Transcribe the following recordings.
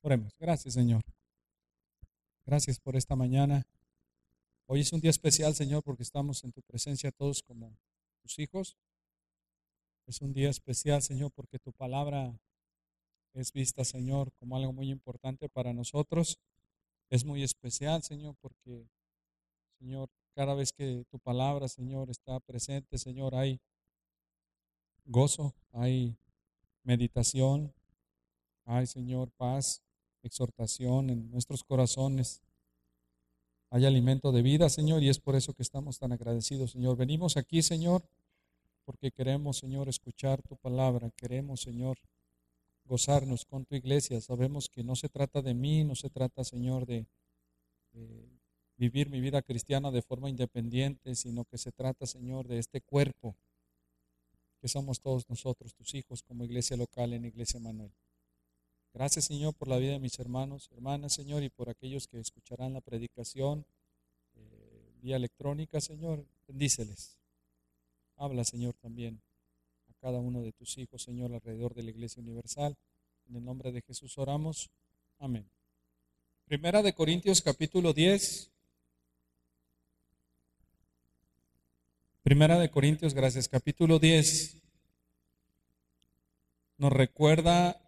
Oremos. Gracias, Señor. Gracias por esta mañana. Hoy es un día especial, Señor, porque estamos en tu presencia todos como tus hijos. Es un día especial, Señor, porque tu palabra es vista, Señor, como algo muy importante para nosotros. Es muy especial, Señor, porque, Señor, cada vez que tu palabra, Señor, está presente, Señor, hay gozo, hay meditación, hay, Señor, paz, exhortación en nuestros corazones. Hay alimento de vida, Señor, y es por eso que estamos tan agradecidos, Señor. Venimos aquí, Señor, porque queremos, Señor, escuchar tu palabra. Queremos, Señor, gozarnos con tu iglesia. Sabemos que no se trata de mí, no se trata, Señor, de, vivir mi vida cristiana de forma independiente, sino que se trata, Señor, de este cuerpo que somos todos nosotros, tus hijos, como iglesia local en Iglesia Manuel. Gracias, Señor, por la vida de mis hermanos, hermanas, Señor, y por aquellos que escucharán la predicación eh, vía electrónica, Señor. Bendíceles. Habla, Señor, también a cada uno de tus hijos, Señor, alrededor de la Iglesia Universal. En el nombre de Jesús oramos. Amén. Primera de Corintios capítulo 10. Primera de Corintios, gracias, capítulo 10. Nos recuerda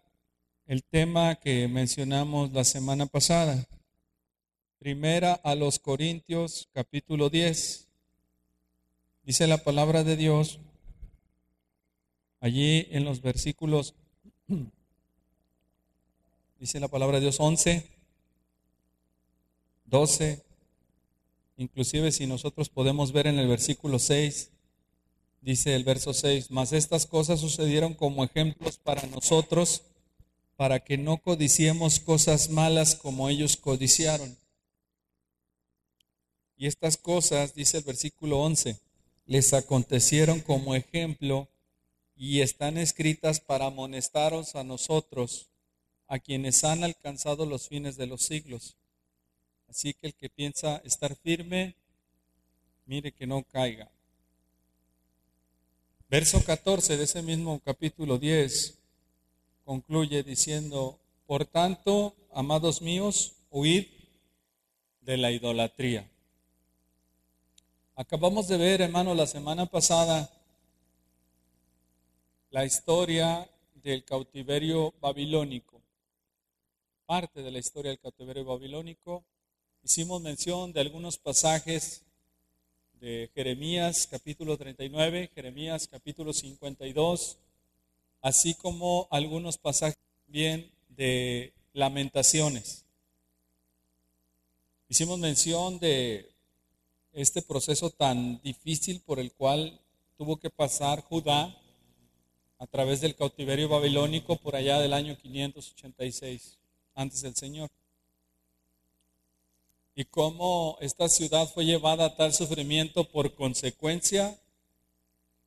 el tema que mencionamos la semana pasada. Primera a los Corintios capítulo 10. Dice la palabra de Dios allí en los versículos, dice la palabra de Dios 11, 12, inclusive si nosotros podemos ver en el versículo 6, dice el verso 6, mas estas cosas sucedieron como ejemplos para nosotros para que no codiciemos cosas malas como ellos codiciaron. Y estas cosas, dice el versículo 11, les acontecieron como ejemplo y están escritas para amonestaros a nosotros, a quienes han alcanzado los fines de los siglos. Así que el que piensa estar firme, mire que no caiga. Verso 14 de ese mismo capítulo 10 concluye diciendo, por tanto, amados míos, huid de la idolatría. Acabamos de ver, hermano, la semana pasada la historia del cautiverio babilónico, parte de la historia del cautiverio babilónico. Hicimos mención de algunos pasajes de Jeremías capítulo 39, Jeremías capítulo 52, así como algunos pasajes bien de lamentaciones. Hicimos mención de este proceso tan difícil por el cual tuvo que pasar Judá a través del cautiverio babilónico por allá del año 586 antes del Señor. Y cómo esta ciudad fue llevada a tal sufrimiento por consecuencia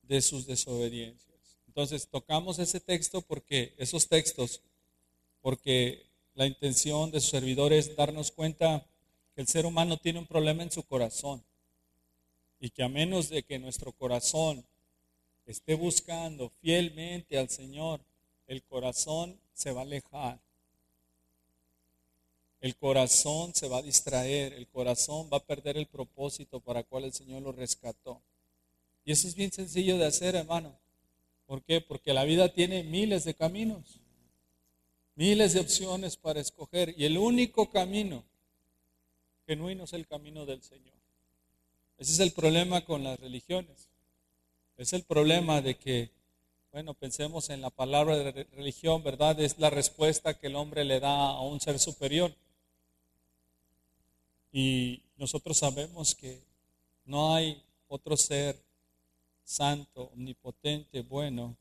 de sus desobediencias. Entonces, tocamos ese texto porque, esos textos, porque la intención de su servidor es darnos cuenta que el ser humano tiene un problema en su corazón y que a menos de que nuestro corazón esté buscando fielmente al Señor, el corazón se va a alejar. El corazón se va a distraer, el corazón va a perder el propósito para el cual el Señor lo rescató. Y eso es bien sencillo de hacer, hermano. ¿Por qué? Porque la vida tiene miles de caminos, miles de opciones para escoger y el único camino genuino es el camino del Señor. Ese es el problema con las religiones. Es el problema de que, bueno, pensemos en la palabra de religión, ¿verdad? Es la respuesta que el hombre le da a un ser superior. Y nosotros sabemos que no hay otro ser santo, omnipotente, bueno,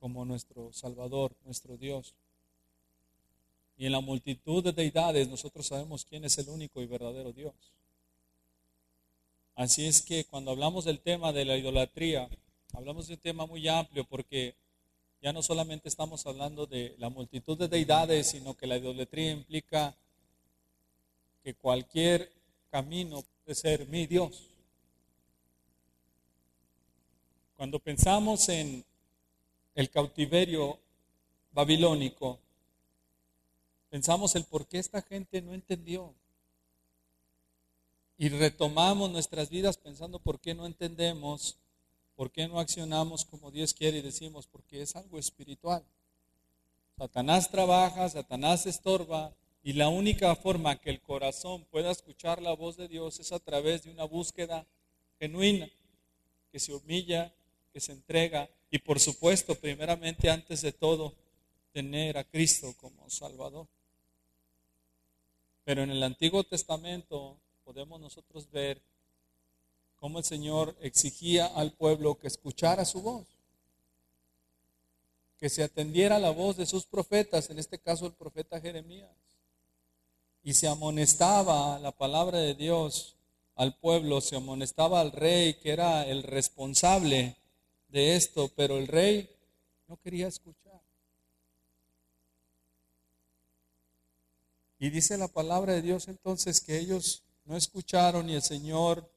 como nuestro Salvador, nuestro Dios. Y en la multitud de deidades nosotros sabemos quién es el único y verdadero Dios. Así es que cuando hablamos del tema de la idolatría, hablamos de un tema muy amplio porque ya no solamente estamos hablando de la multitud de deidades, sino que la idolatría implica que cualquier camino puede ser mi Dios. Cuando pensamos en el cautiverio babilónico, pensamos el por qué esta gente no entendió. Y retomamos nuestras vidas pensando por qué no entendemos, por qué no accionamos como Dios quiere y decimos, porque es algo espiritual. Satanás trabaja, Satanás estorba, y la única forma que el corazón pueda escuchar la voz de Dios es a través de una búsqueda genuina, que se humilla, que se entrega, y por supuesto, primeramente, antes de todo, tener a Cristo como Salvador. Pero en el Antiguo Testamento podemos nosotros ver cómo el Señor exigía al pueblo que escuchara su voz, que se atendiera a la voz de sus profetas, en este caso el profeta Jeremías, y se amonestaba la palabra de Dios al pueblo, se amonestaba al rey que era el responsable de esto, pero el rey no quería escuchar. Y dice la palabra de Dios entonces que ellos no escucharon y el Señor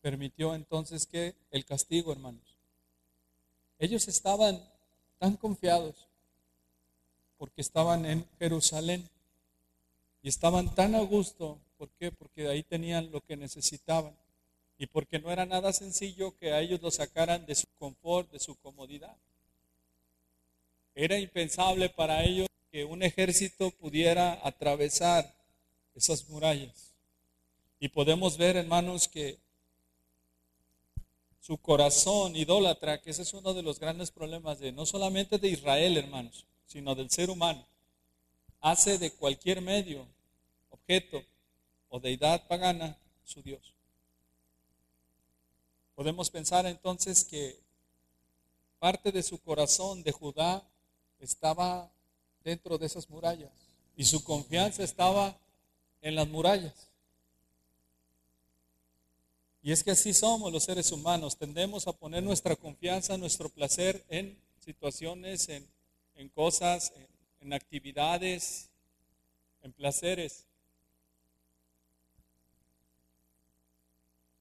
permitió entonces que el castigo, hermanos. Ellos estaban tan confiados porque estaban en Jerusalén y estaban tan a gusto. ¿Por qué? Porque ahí tenían lo que necesitaban y porque no era nada sencillo que a ellos lo sacaran de su confort, de su comodidad. Era impensable para ellos que un ejército pudiera atravesar esas murallas. Y podemos ver, hermanos, que su corazón idólatra, que ese es uno de los grandes problemas de no solamente de Israel, hermanos, sino del ser humano, hace de cualquier medio, objeto o deidad pagana su Dios. Podemos pensar entonces que parte de su corazón de Judá estaba dentro de esas murallas. Y su confianza estaba en las murallas. Y es que así somos los seres humanos. Tendemos a poner nuestra confianza, nuestro placer en situaciones, en, cosas, en, en actividades, en placeres.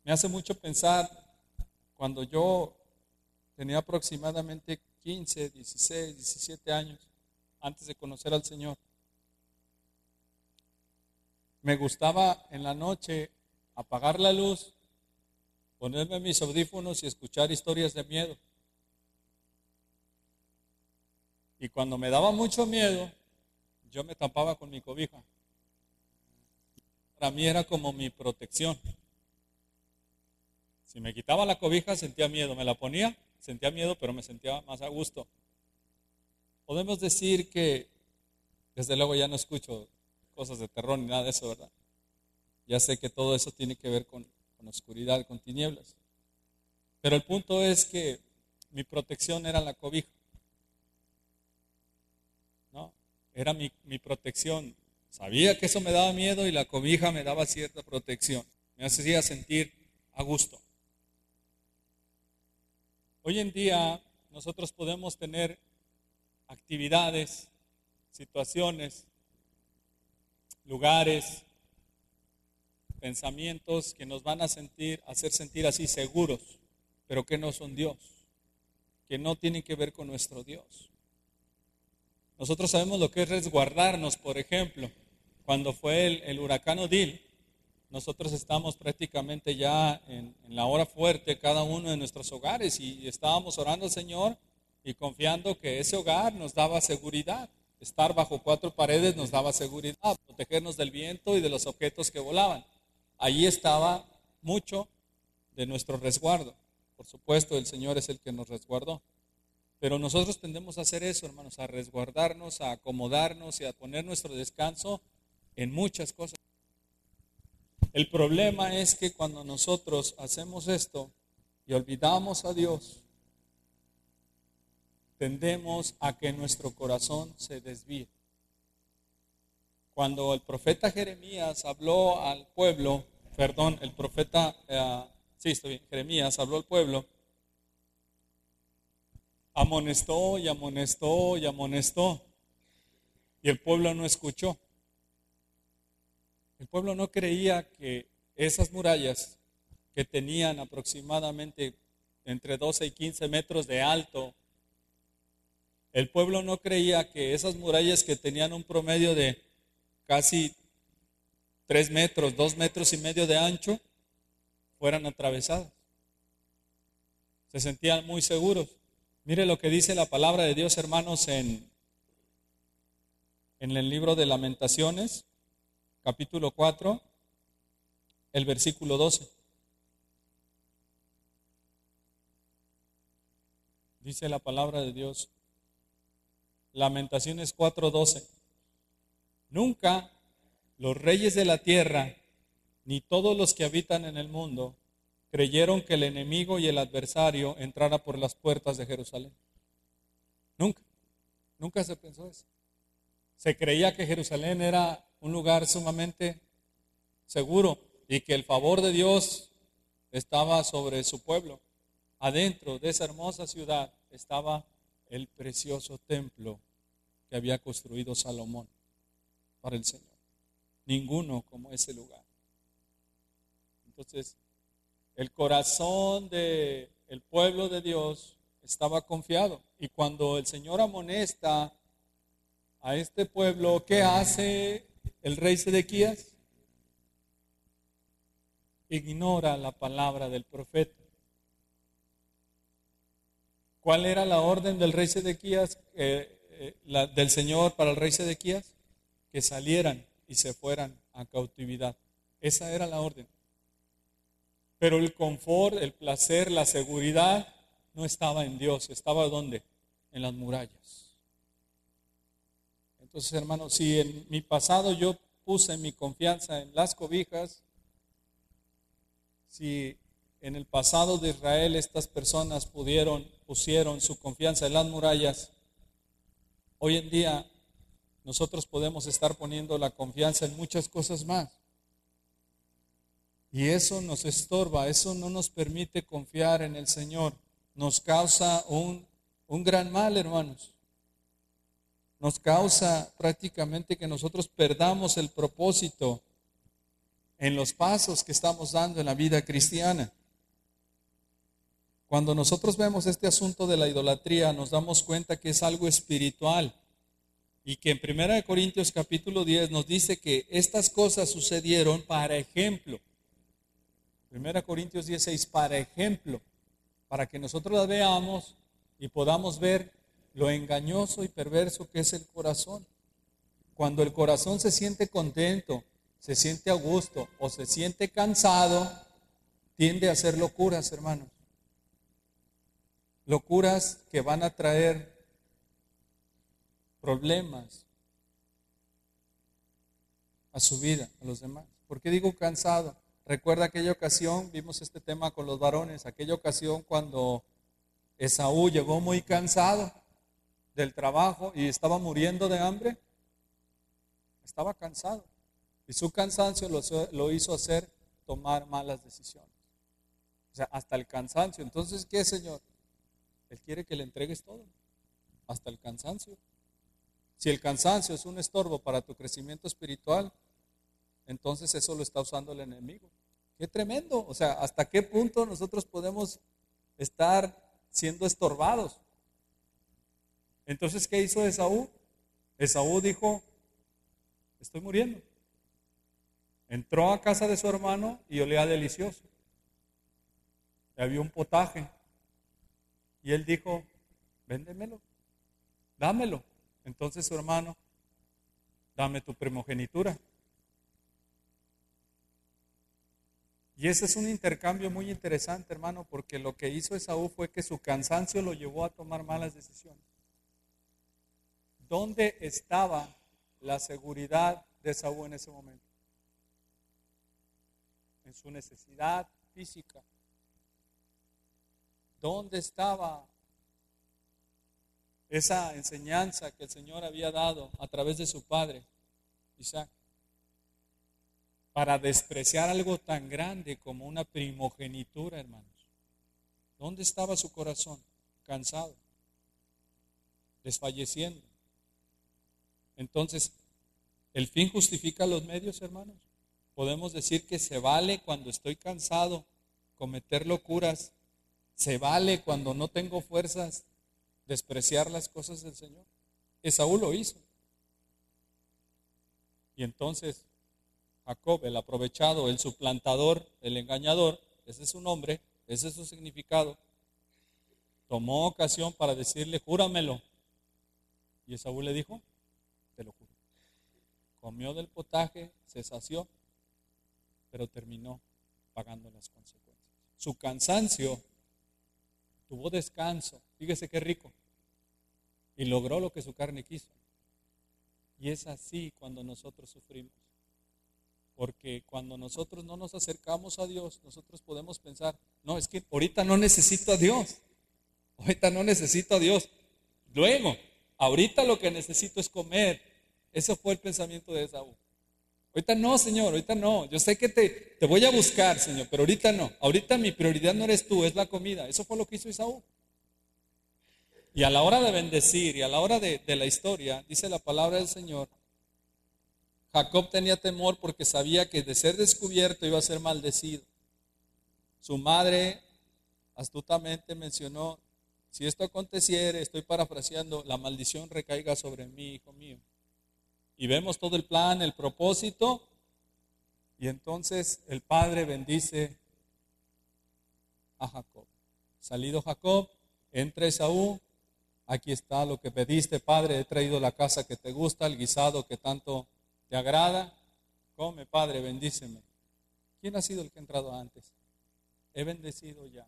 Me hace mucho pensar cuando yo tenía aproximadamente 15, 16, 17 años antes de conocer al Señor. Me gustaba en la noche apagar la luz, ponerme mis audífonos y escuchar historias de miedo. Y cuando me daba mucho miedo, yo me tapaba con mi cobija. Para mí era como mi protección. Si me quitaba la cobija sentía miedo, me la ponía, sentía miedo, pero me sentía más a gusto. Podemos decir que, desde luego ya no escucho cosas de terror ni nada de eso, ¿verdad? Ya sé que todo eso tiene que ver con, oscuridad, con tinieblas. Pero el punto es que mi protección era la cobija. ¿No? Era mi, protección. Sabía que eso me daba miedo y la cobija me daba cierta protección. Me hacía sentir a gusto. Hoy en día nosotros podemos tener actividades, situaciones, lugares, pensamientos que nos van a sentir, hacer sentir así seguros, pero que no son Dios, que no tienen que ver con nuestro Dios. Nosotros sabemos lo que es resguardarnos, por ejemplo, cuando fue el, huracán Odil, nosotros estamos prácticamente ya en, la hora fuerte, cada uno de nuestros hogares, y estábamos orando al Señor y confiando que ese hogar nos daba seguridad. Estar bajo cuatro paredes nos daba seguridad, protegernos del viento y de los objetos que volaban. Allí estaba mucho de nuestro resguardo. Por supuesto, el Señor es el que nos resguardó. Pero nosotros tendemos a hacer eso, hermanos, a resguardarnos, a acomodarnos y a poner nuestro descanso en muchas cosas. El problema es que cuando nosotros hacemos esto y olvidamos a Dios, tendemos a que nuestro corazón se desvíe. Cuando el profeta Jeremías habló al pueblo, perdón, el profeta, eh, sí, estoy bien, Jeremías habló al pueblo, amonestó y amonestó y amonestó, y el pueblo no escuchó. El pueblo no creía que esas murallas que tenían aproximadamente entre 12 y 15 metros de alto, el pueblo no creía que esas murallas que tenían un promedio de casi tres metros, dos metros y medio de ancho, fueran atravesadas. Se sentían muy seguros. Mire lo que dice la palabra de Dios, hermanos, en, en el libro de lamentaciones, capítulo 4, el versículo 12. Dice la palabra de Dios, Lamentaciones 4:12. Nunca los reyes de la tierra, ni todos los que habitan en el mundo, creyeron que el enemigo y el adversario entrara por las puertas de Jerusalén. Nunca, nunca se pensó eso. Se creía que Jerusalén era un lugar sumamente seguro y que el favor de Dios estaba sobre su pueblo. Adentro de esa hermosa ciudad estaba el precioso templo que había construido Salomón para el Señor. Ninguno como ese lugar. Entonces, el corazón del el pueblo de Dios estaba confiado. Y cuando el Señor amonesta a este pueblo, ¿qué hace el rey Sedequías? Ignora la palabra del profeta. ¿Cuál era la orden del rey Sedequías, eh, eh, del Señor para el rey Sedequías? Que salieran y se fueran a cautividad. Esa era la orden. Pero el confort, el placer, la seguridad no estaba en Dios, estaba ¿dónde? En las murallas. Entonces, hermanos, si en mi pasado yo puse mi confianza en las cobijas, si en el pasado de Israel estas personas pudieron, pusieron su confianza en las murallas, hoy en día nosotros podemos estar poniendo la confianza en muchas cosas más. Y eso nos estorba, eso no nos permite confiar en el Señor. Nos causa un, un gran mal, hermanos nos causa prácticamente que nosotros perdamos el propósito en los pasos que estamos dando en la vida cristiana. Cuando nosotros vemos este asunto de la idolatría, nos damos cuenta que es algo espiritual y que en 1 Corintios capítulo 10 nos dice que estas cosas sucedieron para ejemplo. 1 Corintios 16, para ejemplo, para que nosotros las veamos y podamos ver lo engañoso y perverso que es el corazón. Cuando el corazón se siente contento, se siente a gusto o se siente cansado, tiende a hacer locuras, hermanos. Locuras que van a traer problemas a su vida, a los demás. ¿Por qué digo cansado? Recuerda aquella ocasión, vimos este tema con los varones, aquella ocasión cuando Esaú llegó muy cansado del trabajo y estaba muriendo de hambre, estaba cansado. Y su cansancio lo, hizo hacer tomar malas decisiones. O sea, hasta el cansancio. Entonces, ¿qué, Señor? Él quiere que le entregues todo. Hasta el cansancio. Si el cansancio es un estorbo para tu crecimiento espiritual, entonces eso lo está usando el enemigo. Qué tremendo. O sea, ¿hasta qué punto nosotros podemos estar siendo estorbados? Entonces, ¿qué hizo Esaú? Esaú dijo, estoy muriendo. Entró a casa de su hermano y olía delicioso. había un potaje. Y él dijo, véndemelo, dámelo. Entonces su hermano, dame tu primogenitura. Y ese es un intercambio muy interesante, hermano, porque lo que hizo Esaú fue que su cansancio lo llevó a tomar malas decisiones. ¿Dónde estaba la seguridad de Saúl en ese momento? En su necesidad física. ¿Dónde estaba esa enseñanza que el Señor había dado a través de su padre, Isaac? Para despreciar algo tan grande como una primogenitura, hermanos. ¿Dónde estaba su corazón? Cansado, desfalleciendo. Entonces, ¿el fin justifica los medios, hermanos? Podemos decir que se vale cuando estoy cansado cometer locuras, se vale cuando no tengo fuerzas despreciar las cosas del Señor. Esaú lo hizo. Y entonces Jacob, el aprovechado, el suplantador, el engañador, ese es su nombre, ese es su significado, tomó ocasión para decirle, júramelo. Y Esaú le dijo. Comió del potaje, se sació, pero terminó pagando las consecuencias. Su cansancio tuvo descanso, fíjese qué rico, y logró lo que su carne quiso. Y es así cuando nosotros sufrimos. Porque cuando nosotros no nos acercamos a Dios, nosotros podemos pensar, no, es que ahorita no necesito a Dios. Ahorita no necesito a Dios. Luego, ahorita lo que necesito es comer. Ese fue el pensamiento de Esaú. Ahorita no, Señor, ahorita no. Yo sé que te, voy a buscar, Señor, pero ahorita no. Ahorita mi prioridad no eres tú, es la comida. Eso fue lo que hizo Esaú. Y a la hora de bendecir y a la hora de, de la historia, dice la palabra del Señor, Jacob tenía temor porque sabía que de ser descubierto iba a ser maldecido. Su madre astutamente mencionó, si esto aconteciere, estoy parafraseando, la maldición recaiga sobre mí, hijo mío. Y vemos todo el plan, el propósito, y entonces el padre bendice a Jacob. Salido Jacob, entra Esaú, aquí está lo que pediste, padre, he traído la casa que te gusta, el guisado que tanto ¿Te agrada? Come, Padre, bendíceme. ¿Quién ha sido el que ha entrado antes? He bendecido ya.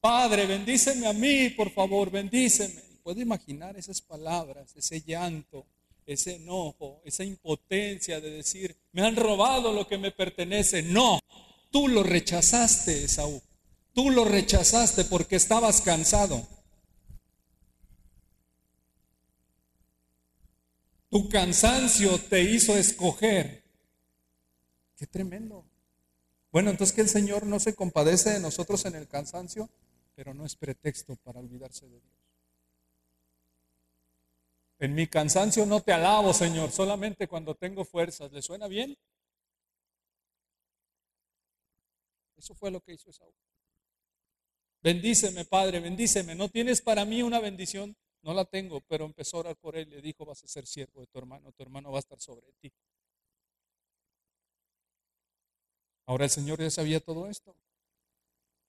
Padre, bendíceme a mí, por favor, bendíceme. Puedo imaginar esas palabras, ese llanto, ese enojo, esa impotencia de decir, me han robado lo que me pertenece. No, tú lo rechazaste, Esaú. Tú lo rechazaste porque estabas cansado. Tu cansancio te hizo escoger. Qué tremendo. Bueno, entonces que el Señor no se compadece de nosotros en el cansancio, pero no es pretexto para olvidarse de Dios. En mi cansancio no te alabo, Señor, solamente cuando tengo fuerzas. ¿Le suena bien? Eso fue lo que hizo Esaú. Bendíceme, Padre, bendíceme. ¿No tienes para mí una bendición? No la tengo, pero empezó a orar por él. Le dijo, vas a ser siervo de tu hermano, tu hermano va a estar sobre ti. Ahora el Señor ya sabía todo esto.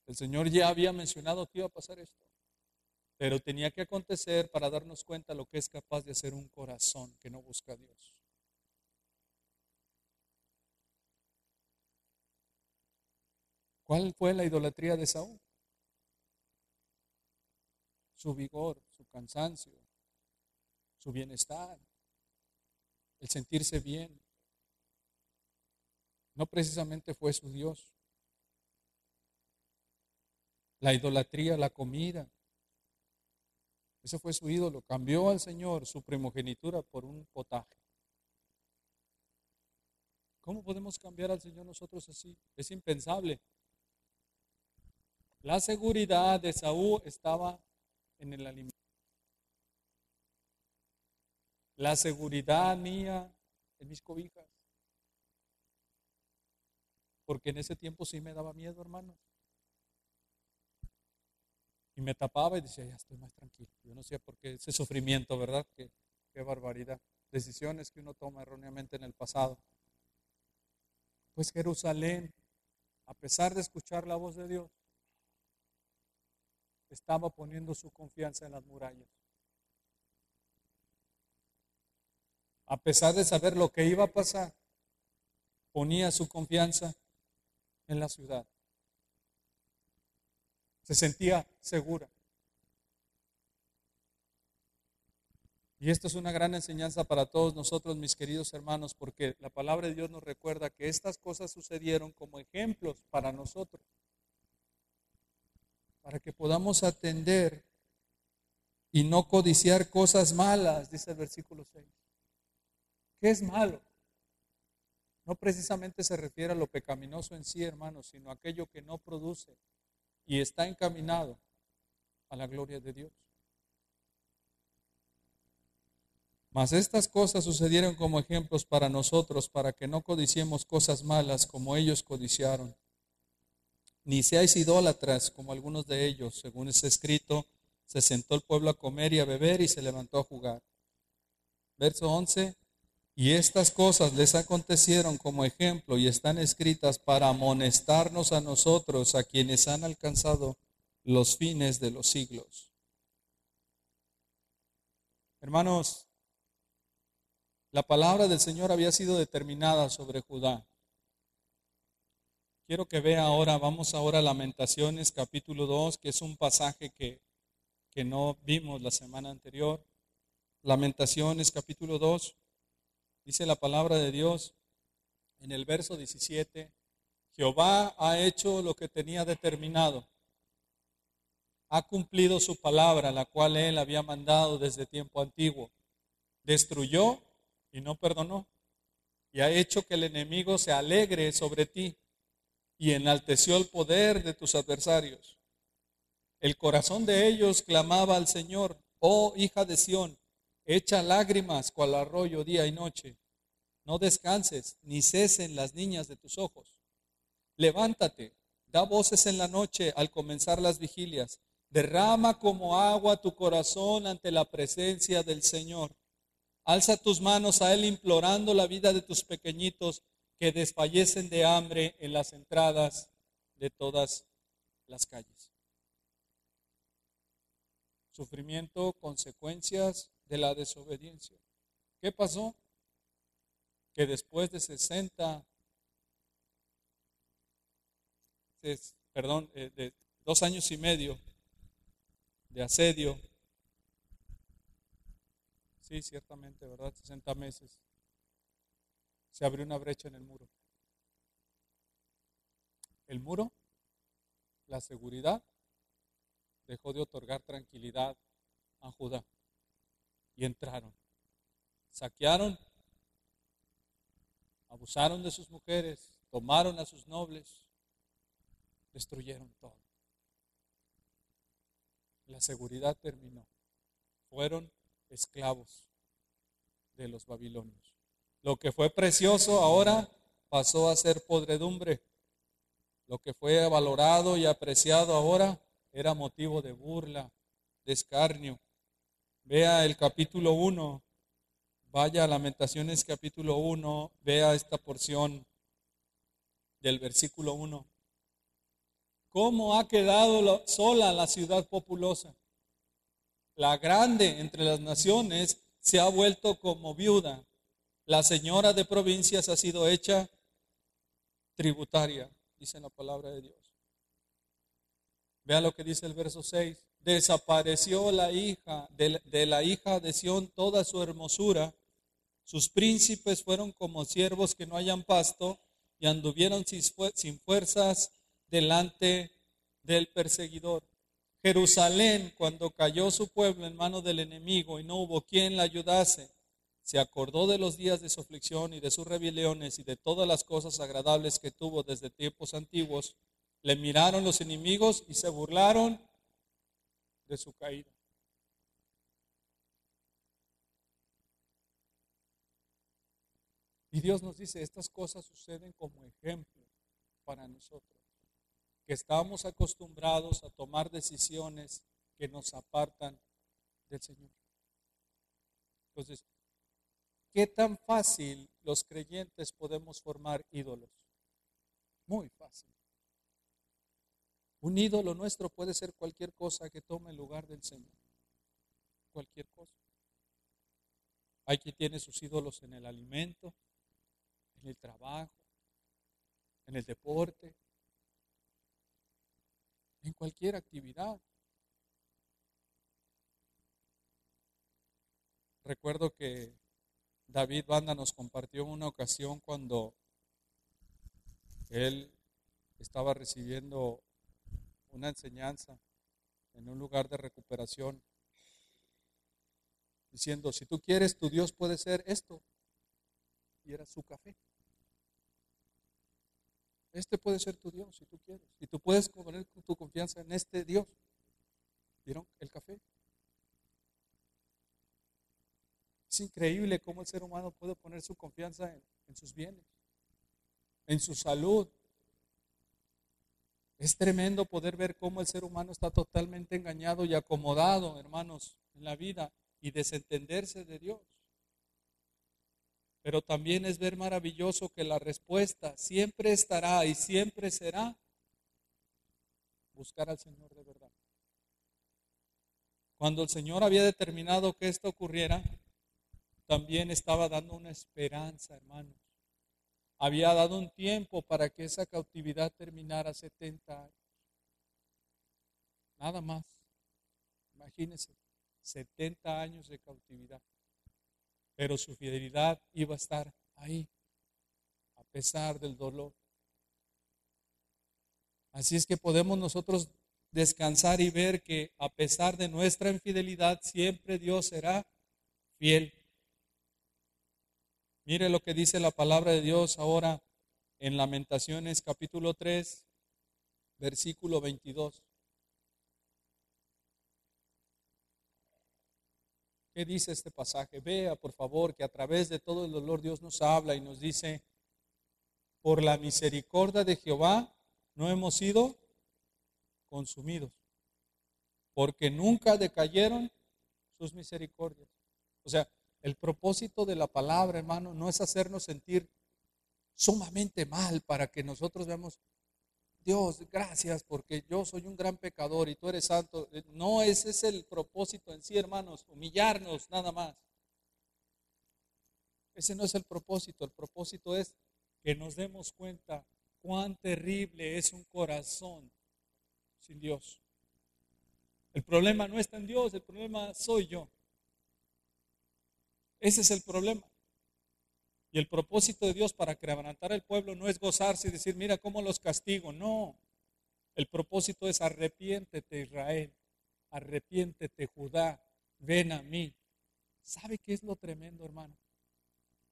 El Señor ya había mencionado que iba a pasar esto. Pero tenía que acontecer para darnos cuenta lo que es capaz de hacer un corazón que no busca a Dios. ¿Cuál fue la idolatría de Saúl? Su vigor, cansancio, su bienestar, el sentirse bien. No precisamente fue su Dios. La idolatría, la comida. Ese fue su ídolo. Cambió al Señor su primogenitura por un potaje. ¿Cómo podemos cambiar al Señor nosotros así? Es impensable. La seguridad de Saúl estaba en el alimento. la seguridad mía en mis cobijas. Porque en ese tiempo sí me daba miedo, hermanos. Y me tapaba y decía, ya estoy más tranquilo. Yo no sé por qué ese sufrimiento, ¿verdad? Qué, qué barbaridad. Decisiones que uno toma erróneamente en el pasado. Pues Jerusalén, a pesar de escuchar la voz de Dios, estaba poniendo su confianza en las murallas. a pesar de saber lo que iba a pasar, ponía su confianza en la ciudad. Se sentía segura. Y esto es una gran enseñanza para todos nosotros, mis queridos hermanos, porque la palabra de Dios nos recuerda que estas cosas sucedieron como ejemplos para nosotros, para que podamos atender y no codiciar cosas malas, dice el versículo 6. ¿Qué es malo? No precisamente se refiere a lo pecaminoso en sí, hermanos, sino a aquello que no produce y está encaminado a la gloria de Dios. Mas estas cosas sucedieron como ejemplos para nosotros, para que no codiciemos cosas malas como ellos codiciaron. Ni seáis idólatras como algunos de ellos, según es escrito, se sentó el pueblo a comer y a beber y se levantó a jugar. Verso 11, Y estas cosas les acontecieron como ejemplo y están escritas para amonestarnos a nosotros, a quienes han alcanzado los fines de los siglos. Hermanos, la palabra del Señor había sido determinada sobre Judá. Quiero que vea ahora, vamos ahora a Lamentaciones capítulo 2, que es un pasaje que, que no vimos la semana anterior. Lamentaciones capítulo 2. Dice la palabra de Dios en el verso 17, Jehová ha hecho lo que tenía determinado, ha cumplido su palabra, la cual él había mandado desde tiempo antiguo, destruyó y no perdonó, y ha hecho que el enemigo se alegre sobre ti, y enalteció el poder de tus adversarios. El corazón de ellos clamaba al Señor, oh hija de Sión, echa lágrimas cual arroyo día y noche. No descanses, ni cesen las niñas de tus ojos. Levántate, da voces en la noche al comenzar las vigilias. Derrama como agua tu corazón ante la presencia del Señor. Alza tus manos a Él implorando la vida de tus pequeñitos que desfallecen de hambre en las entradas de todas las calles. Sufrimiento, consecuencias de la desobediencia. ¿Qué pasó? Que después de 60, perdón, eh, de dos años y medio de asedio, sí, ciertamente, ¿verdad? 60 meses, se abrió una brecha en el muro. El muro, la seguridad, dejó de otorgar tranquilidad a Judá y entraron. Saquearon, abusaron de sus mujeres, tomaron a sus nobles, destruyeron todo. La seguridad terminó. Fueron esclavos de los babilonios. Lo que fue precioso ahora pasó a ser podredumbre. Lo que fue valorado y apreciado ahora era motivo de burla, de escarnio. Vea el capítulo 1, vaya a Lamentaciones capítulo 1, vea esta porción del versículo 1. ¿Cómo ha quedado sola la ciudad populosa? La grande entre las naciones se ha vuelto como viuda. La señora de provincias ha sido hecha tributaria, dice la palabra de Dios. Vea lo que dice el verso 6 desapareció la hija de, la hija de Sión toda su hermosura. Sus príncipes fueron como siervos que no hayan pasto y anduvieron sin fuerzas delante del perseguidor. Jerusalén, cuando cayó su pueblo en manos del enemigo y no hubo quien la ayudase, se acordó de los días de su aflicción y de sus rebeliones y de todas las cosas agradables que tuvo desde tiempos antiguos. Le miraron los enemigos y se burlaron de su caída. Y Dios nos dice, estas cosas suceden como ejemplo para nosotros, que estamos acostumbrados a tomar decisiones que nos apartan del Señor. Entonces, ¿qué tan fácil los creyentes podemos formar ídolos? Muy fácil. Un ídolo nuestro puede ser cualquier cosa que tome el lugar del Señor. Cualquier cosa. Hay quien tiene sus ídolos en el alimento, en el trabajo, en el deporte, en cualquier actividad. Recuerdo que David Banda nos compartió una ocasión cuando él estaba recibiendo una enseñanza en un lugar de recuperación, diciendo, si tú quieres, tu Dios puede ser esto. Y era su café. Este puede ser tu Dios si tú quieres. Y tú puedes poner tu confianza en este Dios. ¿Vieron el café? Es increíble cómo el ser humano puede poner su confianza en, en sus bienes, en su salud, es tremendo poder ver cómo el ser humano está totalmente engañado y acomodado, hermanos, en la vida y desentenderse de Dios. Pero también es ver maravilloso que la respuesta siempre estará y siempre será buscar al Señor de verdad. Cuando el Señor había determinado que esto ocurriera, también estaba dando una esperanza, hermanos. Había dado un tiempo para que esa cautividad terminara 70 años. Nada más. Imagínense, 70 años de cautividad. Pero su fidelidad iba a estar ahí, a pesar del dolor. Así es que podemos nosotros descansar y ver que a pesar de nuestra infidelidad, siempre Dios será fiel. Mire lo que dice la palabra de Dios ahora en Lamentaciones capítulo 3, versículo 22. ¿Qué dice este pasaje? Vea, por favor, que a través de todo el dolor Dios nos habla y nos dice, por la misericordia de Jehová no hemos sido consumidos, porque nunca decayeron sus misericordias. O sea, el propósito de la palabra, hermano, no es hacernos sentir sumamente mal para que nosotros veamos, Dios, gracias porque yo soy un gran pecador y tú eres santo. No, ese es el propósito en sí, hermanos, humillarnos nada más. Ese no es el propósito, el propósito es que nos demos cuenta cuán terrible es un corazón sin Dios. El problema no está en Dios, el problema soy yo. Ese es el problema. Y el propósito de Dios para quebrantar el pueblo no es gozarse y decir, mira cómo los castigo. No. El propósito es arrepiéntete Israel, arrepiéntete Judá, ven a mí. ¿Sabe qué es lo tremendo, hermano?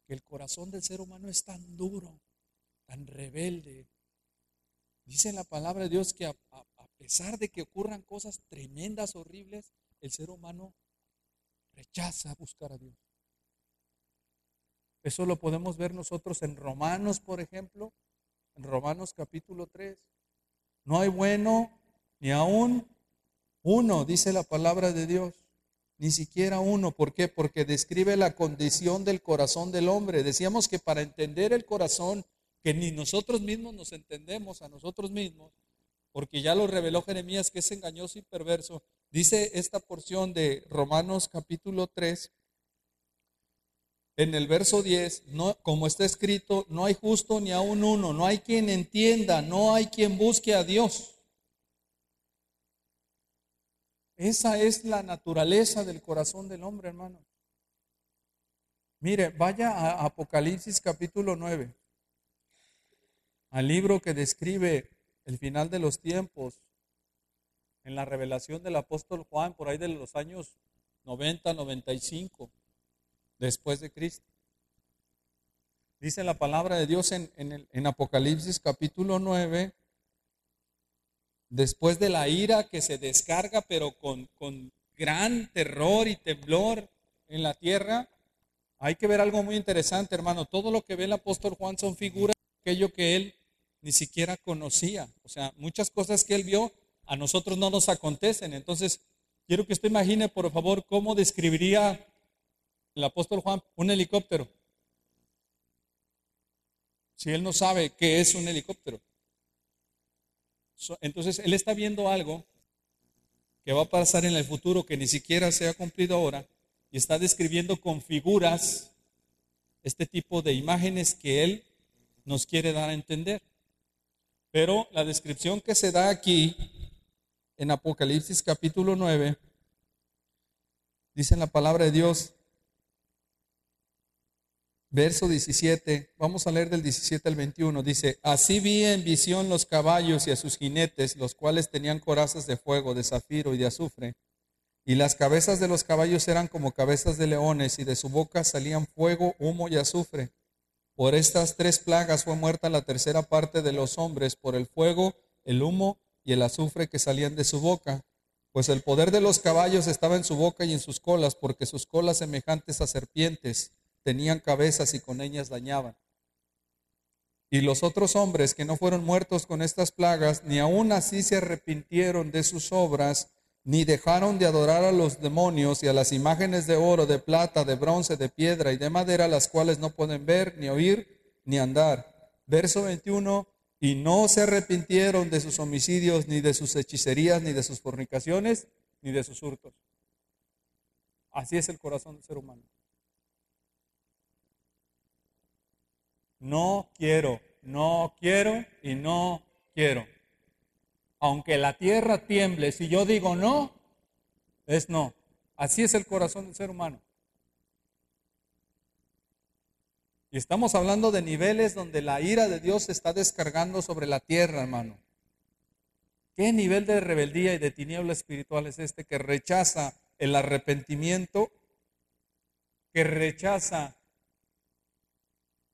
Que el corazón del ser humano es tan duro, tan rebelde. Dice la palabra de Dios que a, a pesar de que ocurran cosas tremendas, horribles, el ser humano rechaza buscar a Dios. Eso lo podemos ver nosotros en Romanos, por ejemplo, en Romanos capítulo 3. No hay bueno ni aún uno, dice la palabra de Dios. Ni siquiera uno. ¿Por qué? Porque describe la condición del corazón del hombre. Decíamos que para entender el corazón, que ni nosotros mismos nos entendemos a nosotros mismos, porque ya lo reveló Jeremías que es engañoso y perverso, dice esta porción de Romanos capítulo 3, en el verso 10, no, como está escrito, no hay justo ni aún uno, no hay quien entienda, no hay quien busque a Dios. Esa es la naturaleza del corazón del hombre, hermano. Mire, vaya a Apocalipsis capítulo 9, al libro que describe el final de los tiempos, en la revelación del apóstol Juan, por ahí de los años 90, 95 después de Cristo. Dice la palabra de Dios en, en, Apocalipsis capítulo 9, después de la ira que se descarga, pero con, con gran terror y temblor en la tierra, hay que ver algo muy interesante, hermano. Todo lo que ve el apóstol Juan son figuras aquello que él ni siquiera conocía. O sea, muchas cosas que él vio a nosotros no nos acontecen. Entonces, quiero que usted imagine, por favor, cómo describiría el apóstol Juan un helicóptero. Si él no sabe qué es un helicóptero. Entonces, él está viendo algo que va a pasar en el futuro que ni siquiera se ha cumplido ahora y está describiendo con figuras este tipo de imágenes que él nos quiere dar a entender. Pero la descripción que se da aquí en Apocalipsis capítulo 9, dice en la palabra de Dios, verso 17, vamos a leer del 17 al 21, dice, así vi en visión los caballos y a sus jinetes, los cuales tenían corazas de fuego, de zafiro y de azufre, y las cabezas de los caballos eran como cabezas de leones, y de su boca salían fuego, humo y azufre. Por estas tres plagas fue muerta la tercera parte de los hombres, por el fuego, el humo y el azufre que salían de su boca. Pues el poder de los caballos estaba en su boca y en sus colas, porque sus colas semejantes a serpientes tenían cabezas y con ellas dañaban. Y los otros hombres que no fueron muertos con estas plagas, ni aun así se arrepintieron de sus obras, ni dejaron de adorar a los demonios y a las imágenes de oro, de plata, de bronce, de piedra y de madera, las cuales no pueden ver, ni oír, ni andar. Verso 21, y no se arrepintieron de sus homicidios, ni de sus hechicerías, ni de sus fornicaciones, ni de sus hurtos. Así es el corazón del ser humano. No quiero, no quiero y no quiero aunque la tierra tiemble, si yo digo no, es no. Así es el corazón del ser humano. Y estamos hablando de niveles donde la ira de Dios se está descargando sobre la tierra, hermano. ¿Qué nivel de rebeldía y de tiniebla espiritual es este que rechaza el arrepentimiento, que rechaza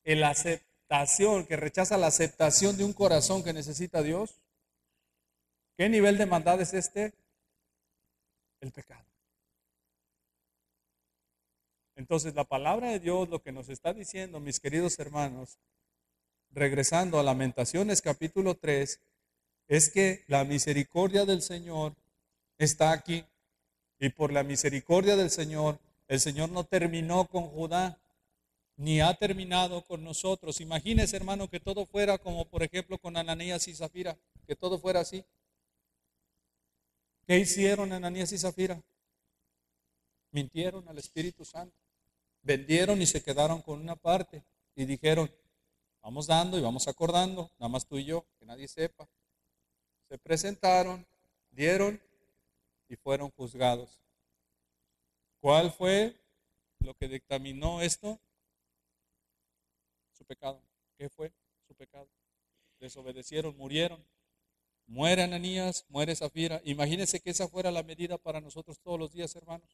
la aceptación, que rechaza la aceptación de un corazón que necesita a Dios? ¿Qué nivel de maldad es este? El pecado. Entonces la palabra de Dios lo que nos está diciendo, mis queridos hermanos, regresando a Lamentaciones capítulo 3, es que la misericordia del Señor está aquí. Y por la misericordia del Señor, el Señor no terminó con Judá, ni ha terminado con nosotros. Imagínese, hermano, que todo fuera como, por ejemplo, con Ananías y Zafira, que todo fuera así. ¿Qué hicieron Ananías y Zafira? Mintieron al Espíritu Santo. Vendieron y se quedaron con una parte y dijeron, vamos dando y vamos acordando, nada más tú y yo, que nadie sepa. Se presentaron, dieron y fueron juzgados. ¿Cuál fue lo que dictaminó esto? Pecado. ¿Qué fue su pecado? Desobedecieron, murieron. Muere Ananías, muere Zafira. Imagínense que esa fuera la medida para nosotros todos los días, hermanos.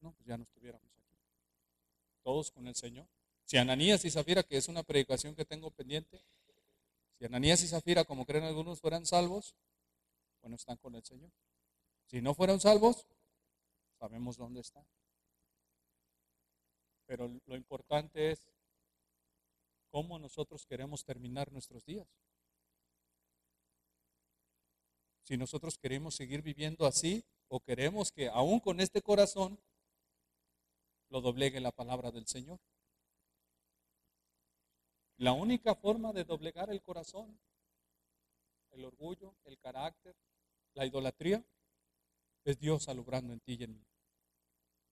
No, pues ya no estuviéramos aquí. Todos con el Señor. Si Ananías y Zafira, que es una predicación que tengo pendiente, si Ananías y Zafira, como creen algunos, fueran salvos, bueno, están con el Señor. Si no fueran salvos, sabemos dónde están. Pero lo importante es cómo nosotros queremos terminar nuestros días. Si nosotros queremos seguir viviendo así o queremos que aún con este corazón lo doblegue la palabra del Señor. La única forma de doblegar el corazón, el orgullo, el carácter, la idolatría, es Dios alumbrando en ti y en mí,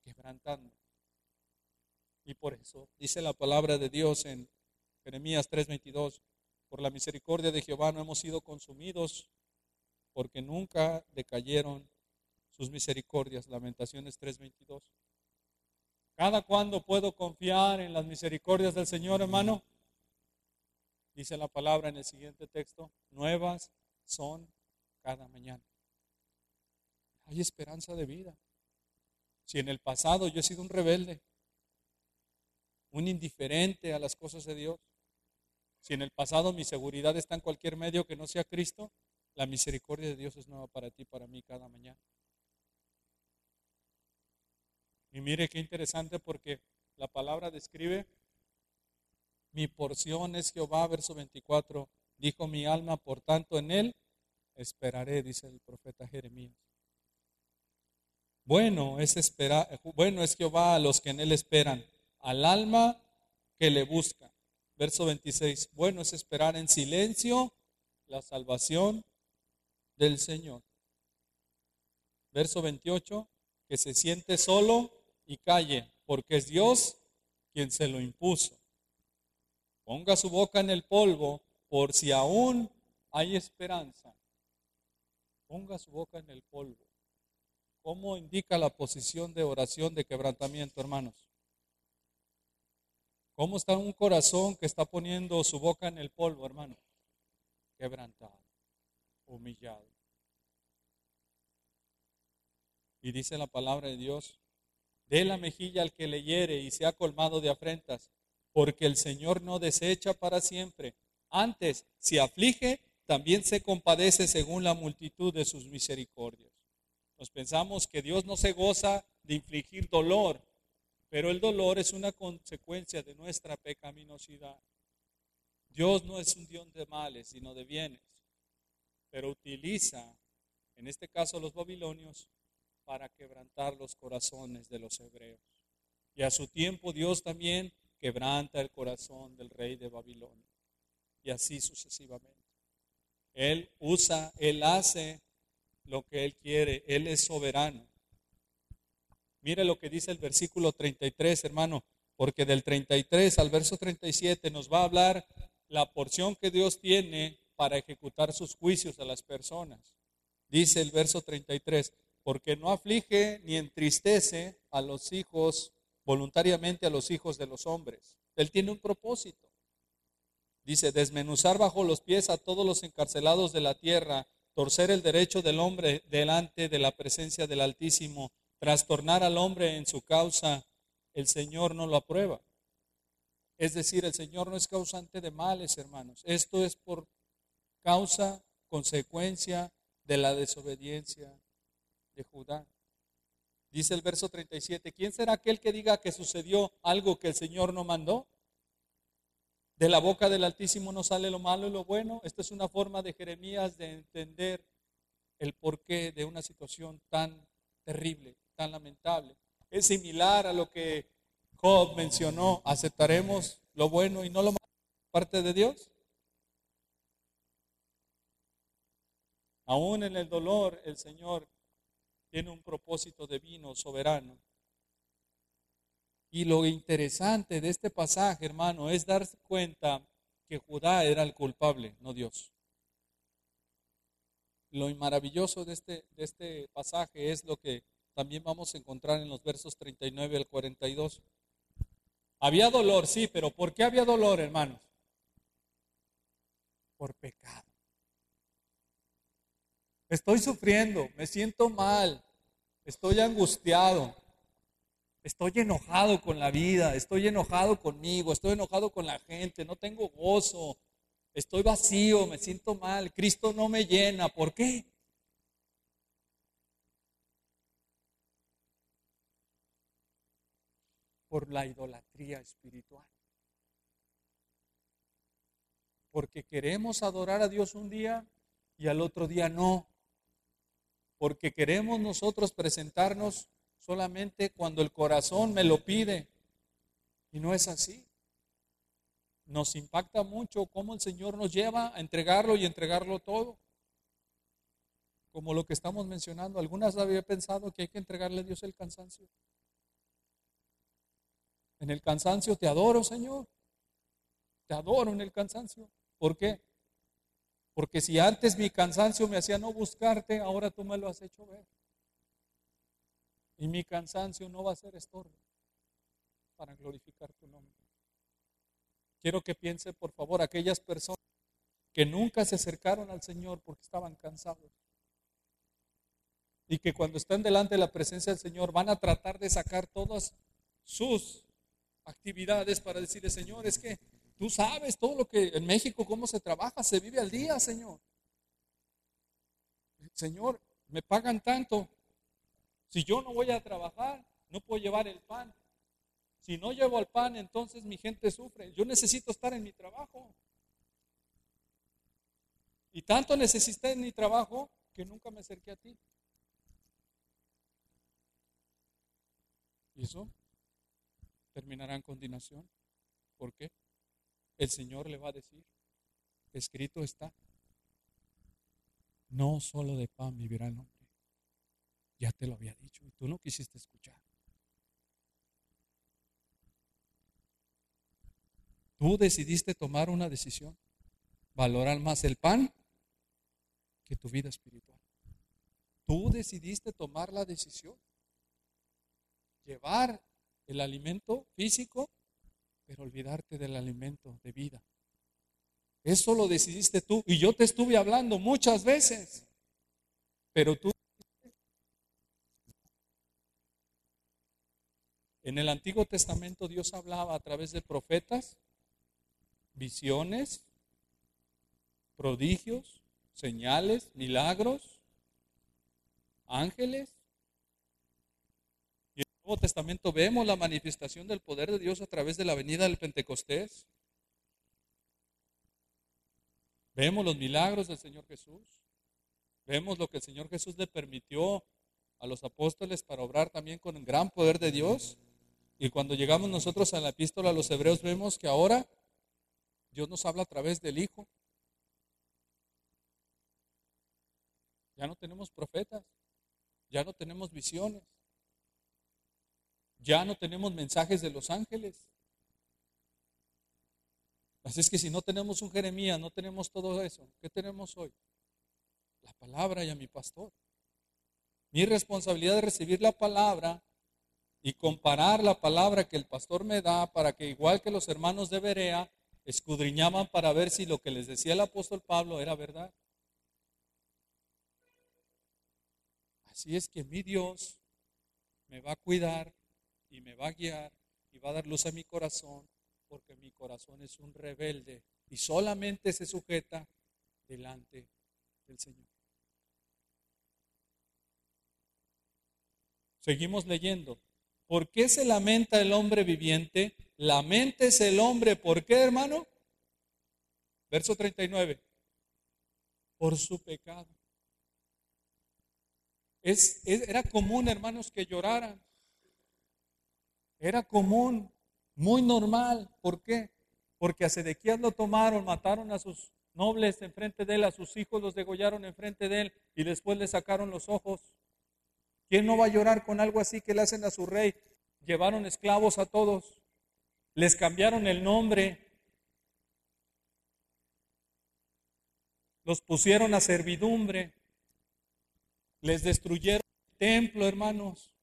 quebrantando. Y por eso dice la palabra de Dios en Jeremías 3:22, por la misericordia de Jehová no hemos sido consumidos, porque nunca decayeron sus misericordias. Lamentaciones 3:22. ¿Cada cuándo puedo confiar en las misericordias del Señor, hermano? Dice la palabra en el siguiente texto, nuevas son cada mañana. Hay esperanza de vida. Si en el pasado yo he sido un rebelde, un indiferente a las cosas de Dios, si en el pasado mi seguridad está en cualquier medio que no sea Cristo, la misericordia de Dios es nueva para ti, para mí, cada mañana. Y mire qué interesante porque la palabra describe, mi porción es Jehová, verso 24, dijo mi alma, por tanto en él esperaré, dice el profeta Jeremías. Bueno es, esperar, bueno es Jehová a los que en él esperan, al alma que le busca. Verso 26. Bueno es esperar en silencio la salvación del Señor. Verso 28. Que se siente solo y calle, porque es Dios quien se lo impuso. Ponga su boca en el polvo por si aún hay esperanza. Ponga su boca en el polvo. ¿Cómo indica la posición de oración de quebrantamiento, hermanos? ¿Cómo está un corazón que está poniendo su boca en el polvo, hermano? Quebrantado, humillado. Y dice la palabra de Dios, dé la mejilla al que le hiere y sea colmado de afrentas, porque el Señor no desecha para siempre. Antes, si aflige, también se compadece según la multitud de sus misericordias. Nos pensamos que Dios no se goza de infligir dolor, pero el dolor es una consecuencia de nuestra pecaminosidad. Dios no es un Dios de males, sino de bienes. pero utiliza, en este caso los babilonios, para quebrantar los corazones de los hebreos. Y a su tiempo Dios también quebranta el corazón del rey de Babilonia. Y así sucesivamente. Él usa, Él hace lo que Él quiere. Él es soberano. Mire lo que dice el versículo 33, hermano, porque del 33 al verso 37 nos va a hablar la porción que Dios tiene para ejecutar sus juicios a las personas. Dice el verso 33, porque no aflige ni entristece a los hijos voluntariamente a los hijos de los hombres. Él tiene un propósito. Dice, desmenuzar bajo los pies a todos los encarcelados de la tierra, torcer el derecho del hombre delante de la presencia del Altísimo, trastornar al hombre en su causa, el Señor no lo aprueba. Es decir, el Señor no es causante de males, hermanos. Esto es por causa, consecuencia de la desobediencia de Judá. Dice el verso 37, ¿quién será aquel que diga que sucedió algo que el Señor no mandó? De la boca del Altísimo no sale lo malo y lo bueno. Esta es una forma de Jeremías de entender el porqué de una situación tan terrible, tan lamentable. Es similar a lo que Job mencionó. ¿Aceptaremos lo bueno y no lo malo parte de Dios? Aún en el dolor, el Señor tiene un propósito divino, soberano. Y lo interesante de este pasaje, hermano, es darse cuenta que Judá era el culpable, no Dios. Lo maravilloso de este, de este pasaje es lo que también vamos a encontrar en los versos 39 al 42. Había dolor, sí, pero ¿por qué había dolor, hermanos? Por pecado. Estoy sufriendo, me siento mal, estoy angustiado, estoy enojado con la vida, estoy enojado conmigo, estoy enojado con la gente, no tengo gozo, estoy vacío, me siento mal, Cristo no me llena. ¿Por qué? Por la idolatría espiritual. Porque queremos adorar a Dios un día y al otro día no porque queremos nosotros presentarnos solamente cuando el corazón me lo pide. Y no es así. Nos impacta mucho cómo el Señor nos lleva a entregarlo y entregarlo todo. Como lo que estamos mencionando. Algunas había pensado que hay que entregarle a Dios el cansancio. En el cansancio te adoro, Señor. Te adoro en el cansancio. ¿Por qué? Porque si antes mi cansancio me hacía no buscarte, ahora tú me lo has hecho ver. Y mi cansancio no va a ser estorbo para glorificar tu nombre. Quiero que piense, por favor, aquellas personas que nunca se acercaron al Señor porque estaban cansados. Y que cuando están delante de la presencia del Señor van a tratar de sacar todas sus actividades para decirle, Señor, es que Tú sabes todo lo que en México, cómo se trabaja, se vive al día, Señor. Señor, me pagan tanto. Si yo no voy a trabajar, no puedo llevar el pan. Si no llevo el pan, entonces mi gente sufre. Yo necesito estar en mi trabajo. Y tanto necesité en mi trabajo que nunca me acerqué a ti. ¿Y eso terminará en condenación? ¿Por qué? el Señor le va a decir, escrito está, no solo de pan vivirá el hombre. Ya te lo había dicho y tú no quisiste escuchar. Tú decidiste tomar una decisión, valorar más el pan que tu vida espiritual. Tú decidiste tomar la decisión, llevar el alimento físico pero olvidarte del alimento de vida. Eso lo decidiste tú y yo te estuve hablando muchas veces, pero tú... En el Antiguo Testamento Dios hablaba a través de profetas, visiones, prodigios, señales, milagros, ángeles, Nuevo Testamento vemos la manifestación del poder de Dios a través de la venida del Pentecostés. Vemos los milagros del Señor Jesús. Vemos lo que el Señor Jesús le permitió a los apóstoles para obrar también con el gran poder de Dios. Y cuando llegamos nosotros a la epístola a los hebreos vemos que ahora Dios nos habla a través del Hijo. Ya no tenemos profetas, ya no tenemos visiones, ya no tenemos mensajes de los ángeles. Así es que si no tenemos un Jeremías, no tenemos todo eso, ¿qué tenemos hoy? La palabra y a mi pastor. Mi responsabilidad es recibir la palabra y comparar la palabra que el pastor me da para que igual que los hermanos de Berea, escudriñaban para ver si lo que les decía el apóstol Pablo era verdad. Así es que mi Dios me va a cuidar y me va a guiar y va a dar luz a mi corazón porque mi corazón es un rebelde y solamente se sujeta delante del Señor. Seguimos leyendo. ¿Por qué se lamenta el hombre viviente? es el hombre. ¿Por qué, hermano? Verso 39. Por su pecado. Es, era común, hermanos, que lloraran. Era común, muy normal. ¿Por qué? Porque a Sedequías lo tomaron, mataron a sus nobles enfrente de él, a sus hijos los degollaron enfrente de él y después le sacaron los ojos. ¿Quién no va a llorar con algo así que le hacen a su rey? Llevaron esclavos a todos, les cambiaron el nombre, los pusieron a servidumbre, les destruyeron el templo, hermanos.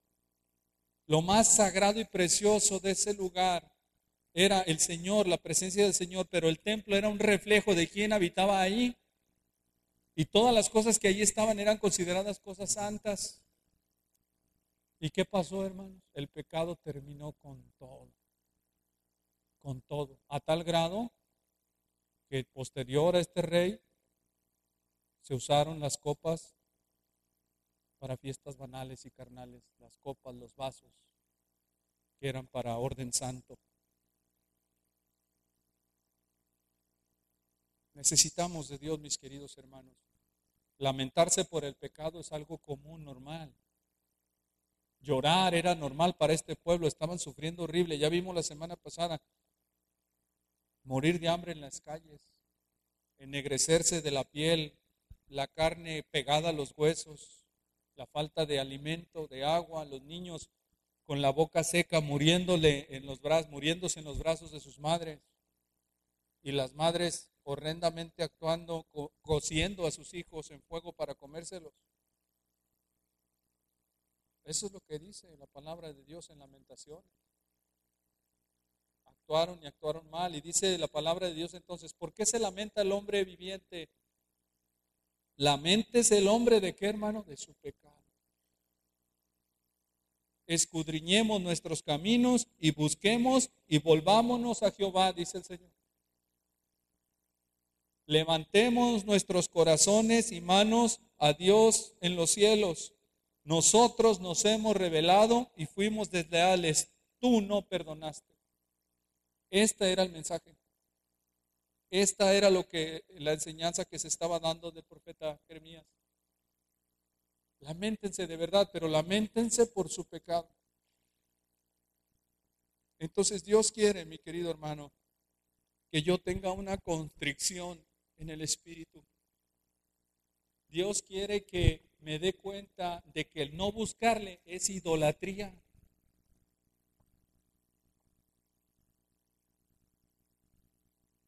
Lo más sagrado y precioso de ese lugar era el Señor, la presencia del Señor, pero el templo era un reflejo de quién habitaba ahí. Y todas las cosas que allí estaban eran consideradas cosas santas. ¿Y qué pasó, hermanos? El pecado terminó con todo. Con todo. A tal grado que posterior a este rey se usaron las copas para fiestas banales y carnales, las copas, los vasos, que eran para orden santo. Necesitamos de Dios, mis queridos hermanos. Lamentarse por el pecado es algo común, normal. Llorar era normal para este pueblo, estaban sufriendo horrible. Ya vimos la semana pasada morir de hambre en las calles, ennegrecerse de la piel, la carne pegada a los huesos, la falta de alimento, de agua, los niños con la boca seca muriéndole en los brazos, muriéndose en los brazos de sus madres y las madres horrendamente actuando, cociendo a sus hijos en fuego para comérselos. Eso es lo que dice la palabra de Dios en lamentaciones. Actuaron y actuaron mal. Y dice la palabra de Dios entonces, ¿por qué se lamenta el hombre viviente? Lamentes el hombre de qué, hermano? De su pecado. Escudriñemos nuestros caminos y busquemos y volvámonos a Jehová, dice el Señor. Levantemos nuestros corazones y manos a Dios en los cielos nosotros nos hemos revelado y fuimos desleales. Tú no perdonaste. Este era el mensaje. Esta era lo que la enseñanza que se estaba dando del profeta Jeremías. Lamentense de verdad, pero lamentense por su pecado. Entonces Dios quiere, mi querido hermano, que yo tenga una constricción en el espíritu. Dios quiere que me dé cuenta de que el no buscarle es idolatría.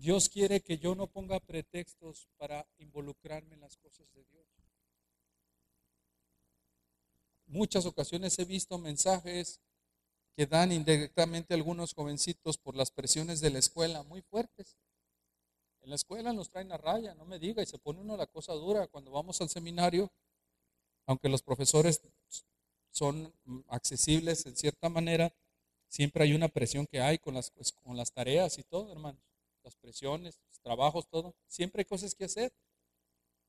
Dios quiere que yo no ponga pretextos para involucrarme en las cosas de Dios. Muchas ocasiones he visto mensajes que dan indirectamente algunos jovencitos por las presiones de la escuela muy fuertes. En la escuela nos traen a raya, no me diga, y se pone uno la cosa dura. Cuando vamos al seminario, aunque los profesores son accesibles en cierta manera, siempre hay una presión que hay con las, pues, con las tareas y todo, hermanos. Las presiones, los trabajos, todo. Siempre hay cosas que hacer.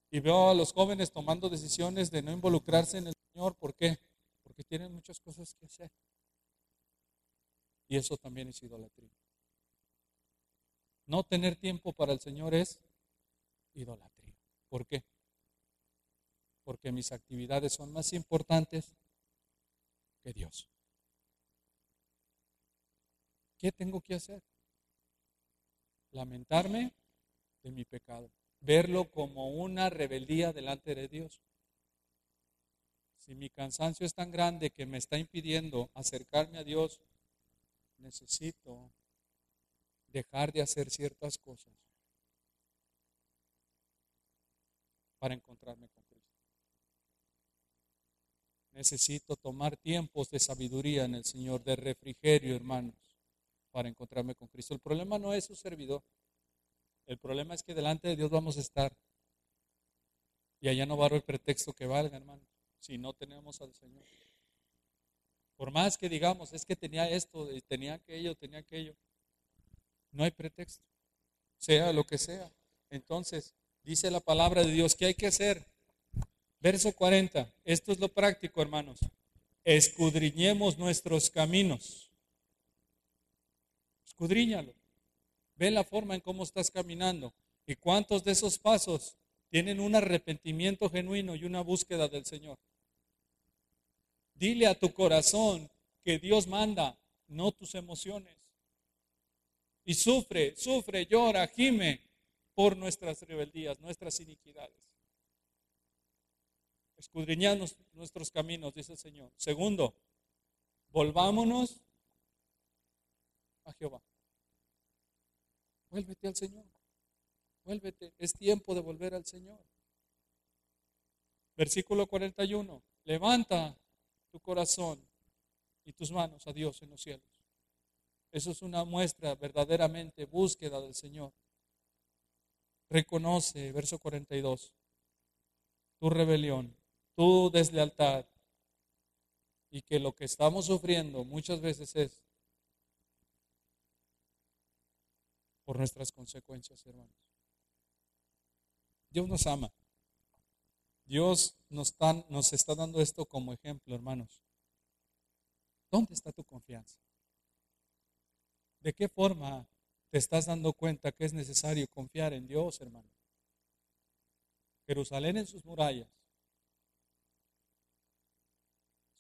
Y veo a los jóvenes tomando decisiones de no involucrarse en el Señor. ¿Por qué? Porque tienen muchas cosas que hacer. Y eso también es idolatría. No tener tiempo para el Señor es idolatría. ¿Por qué? porque mis actividades son más importantes que Dios. ¿Qué tengo que hacer? Lamentarme de mi pecado, verlo como una rebeldía delante de Dios. Si mi cansancio es tan grande que me está impidiendo acercarme a Dios, necesito dejar de hacer ciertas cosas para encontrarme con Cristo. Necesito tomar tiempos de sabiduría en el Señor, de refrigerio, hermanos, para encontrarme con Cristo. El problema no es su servidor. El problema es que delante de Dios vamos a estar. Y allá no va haber pretexto que valga, hermanos, si no tenemos al Señor. Por más que digamos, es que tenía esto, tenía aquello, tenía aquello. No hay pretexto, sea lo que sea. Entonces, dice la palabra de Dios, ¿qué hay que hacer? Verso 40. Esto es lo práctico, hermanos. Escudriñemos nuestros caminos. Escudriñalo. Ve la forma en cómo estás caminando y cuántos de esos pasos tienen un arrepentimiento genuino y una búsqueda del Señor. Dile a tu corazón que Dios manda, no tus emociones. Y sufre, sufre, llora, gime por nuestras rebeldías, nuestras iniquidades escudriñanos nuestros caminos, dice el Señor. Segundo, volvámonos a Jehová. Vuélvete al Señor. Vuélvete. Es tiempo de volver al Señor. Versículo 41. Levanta tu corazón y tus manos a Dios en los cielos. Eso es una muestra verdaderamente búsqueda del Señor. Reconoce, verso 42, tu rebelión tu deslealtad y que lo que estamos sufriendo muchas veces es por nuestras consecuencias, hermanos. Dios nos ama. Dios nos, nos está dando esto como ejemplo, hermanos. ¿Dónde está tu confianza? ¿De qué forma te estás dando cuenta que es necesario confiar en Dios, hermano? Jerusalén en sus murallas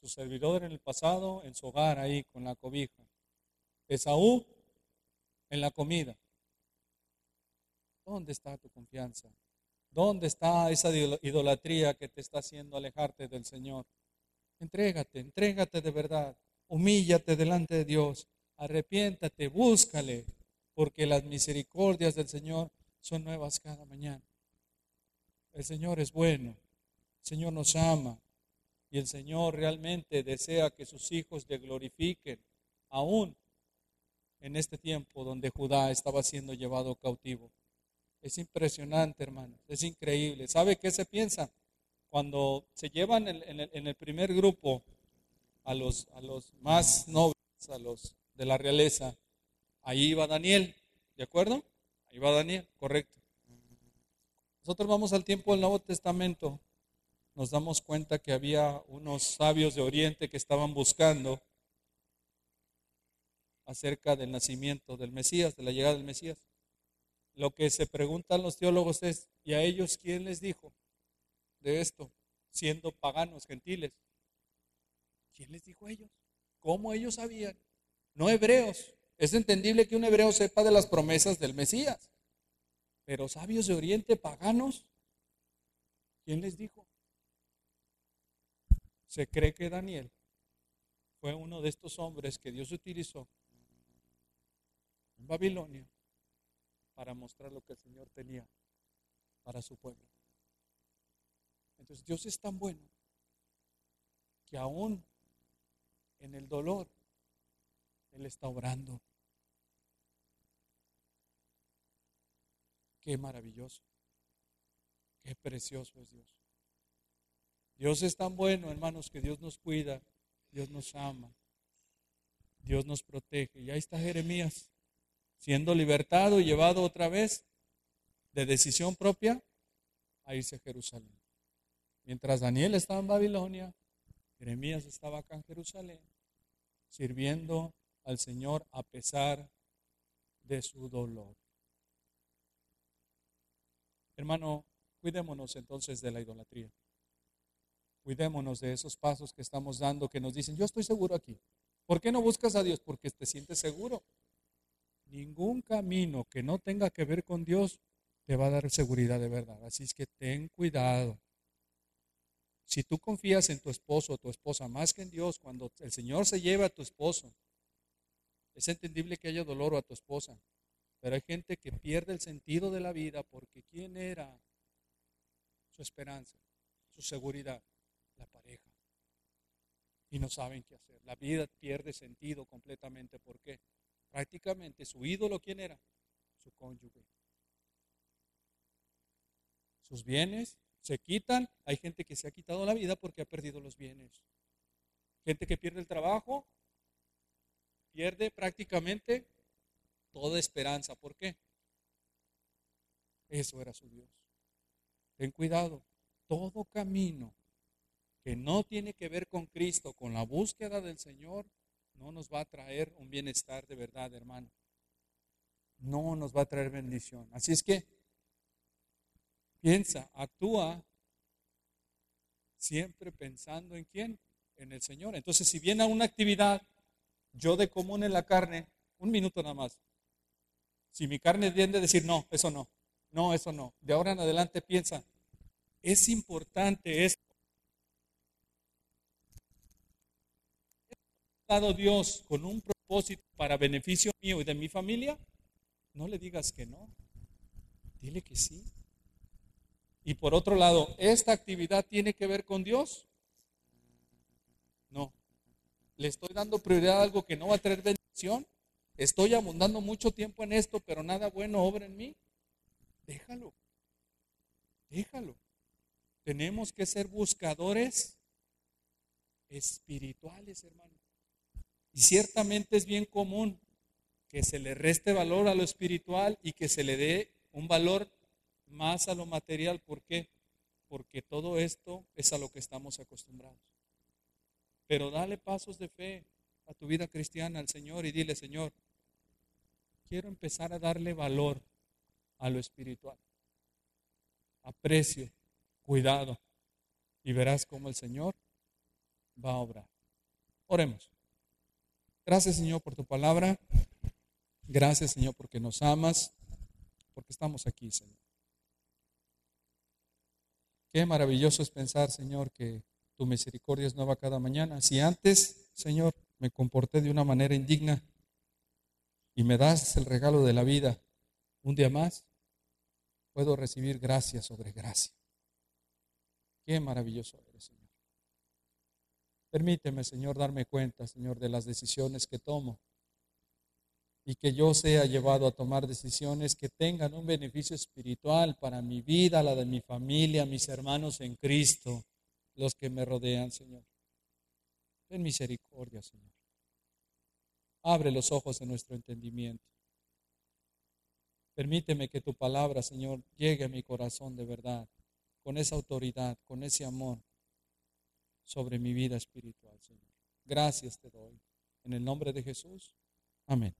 su servidor en el pasado, en su hogar ahí con la cobija. Esaú en la comida. ¿Dónde está tu confianza? ¿Dónde está esa idolatría que te está haciendo alejarte del Señor? Entrégate, entrégate de verdad. Humíllate delante de Dios. Arrepiéntate, búscale, porque las misericordias del Señor son nuevas cada mañana. El Señor es bueno. El Señor nos ama. Y el Señor realmente desea que sus hijos le glorifiquen, aún en este tiempo donde Judá estaba siendo llevado cautivo. Es impresionante, hermanos, es increíble. ¿Sabe qué se piensa? Cuando se llevan en, el, primer grupo a los, a los más nobles, a los de la realeza, ahí iba Daniel, ¿de acuerdo? Ahí va Daniel, correcto. Nosotros vamos al tiempo del Nuevo Testamento nos damos cuenta que había unos sabios de Oriente que estaban buscando acerca del nacimiento del Mesías, de la llegada del Mesías. Lo que se preguntan los teólogos es, ¿y a ellos quién les dijo de esto, siendo paganos, gentiles? ¿Quién les dijo a ellos? ¿Cómo ellos sabían? No hebreos. Es entendible que un hebreo sepa de las promesas del Mesías. Pero sabios de Oriente, paganos, ¿quién les dijo? Se cree que Daniel fue uno de estos hombres que Dios utilizó en Babilonia para mostrar lo que el Señor tenía para su pueblo. Entonces Dios es tan bueno que aún en el dolor Él está obrando. Qué maravilloso, qué precioso es Dios. Dios es tan bueno, hermanos, que Dios nos cuida, Dios nos ama, Dios nos protege. Y ahí está Jeremías, siendo libertado y llevado otra vez de decisión propia a irse a Jerusalén. Mientras Daniel estaba en Babilonia, Jeremías estaba acá en Jerusalén, sirviendo al Señor a pesar de su dolor. Hermano, cuidémonos entonces de la idolatría. Cuidémonos de esos pasos que estamos dando que nos dicen, yo estoy seguro aquí. ¿Por qué no buscas a Dios? Porque te sientes seguro. Ningún camino que no tenga que ver con Dios te va a dar seguridad de verdad. Así es que ten cuidado. Si tú confías en tu esposo o tu esposa más que en Dios, cuando el Señor se lleva a tu esposo, es entendible que haya dolor o a tu esposa, pero hay gente que pierde el sentido de la vida porque ¿quién era su esperanza, su seguridad? La pareja. Y no saben qué hacer. La vida pierde sentido completamente. ¿Por qué? Prácticamente su ídolo, ¿quién era? Su cónyuge. Sus bienes se quitan. Hay gente que se ha quitado la vida porque ha perdido los bienes. Gente que pierde el trabajo, pierde prácticamente toda esperanza. ¿Por qué? Eso era su Dios. Ten cuidado. Todo camino que no tiene que ver con Cristo, con la búsqueda del Señor, no nos va a traer un bienestar de verdad, hermano. No nos va a traer bendición. Así es que piensa, actúa siempre pensando en quién, en el Señor. Entonces, si viene a una actividad, yo de común en la carne, un minuto nada más. Si mi carne tiende a decir, no, eso no, no, eso no. De ahora en adelante piensa, es importante esto. Dado Dios con un propósito para beneficio mío y de mi familia, no le digas que no. Dile que sí. Y por otro lado, ¿esta actividad tiene que ver con Dios? No. ¿Le estoy dando prioridad a algo que no va a traer bendición? ¿Estoy abundando mucho tiempo en esto, pero nada bueno obra en mí? Déjalo. Déjalo. Tenemos que ser buscadores espirituales, hermano. Y ciertamente es bien común que se le reste valor a lo espiritual y que se le dé un valor más a lo material. ¿Por qué? Porque todo esto es a lo que estamos acostumbrados. Pero dale pasos de fe a tu vida cristiana al Señor y dile, Señor, quiero empezar a darle valor a lo espiritual. Aprecio, cuidado. Y verás cómo el Señor va a obrar. Oremos. Gracias Señor por tu palabra. Gracias Señor porque nos amas, porque estamos aquí Señor. Qué maravilloso es pensar Señor que tu misericordia es nueva cada mañana. Si antes Señor me comporté de una manera indigna y me das el regalo de la vida un día más, puedo recibir gracia sobre gracia. Qué maravilloso eres Señor. Permíteme, Señor, darme cuenta, Señor, de las decisiones que tomo y que yo sea llevado a tomar decisiones que tengan un beneficio espiritual para mi vida, la de mi familia, mis hermanos en Cristo, los que me rodean, Señor. Ten misericordia, Señor. Abre los ojos de nuestro entendimiento. Permíteme que tu palabra, Señor, llegue a mi corazón de verdad, con esa autoridad, con ese amor sobre mi vida espiritual, Señor. Gracias te doy. En el nombre de Jesús. Amén.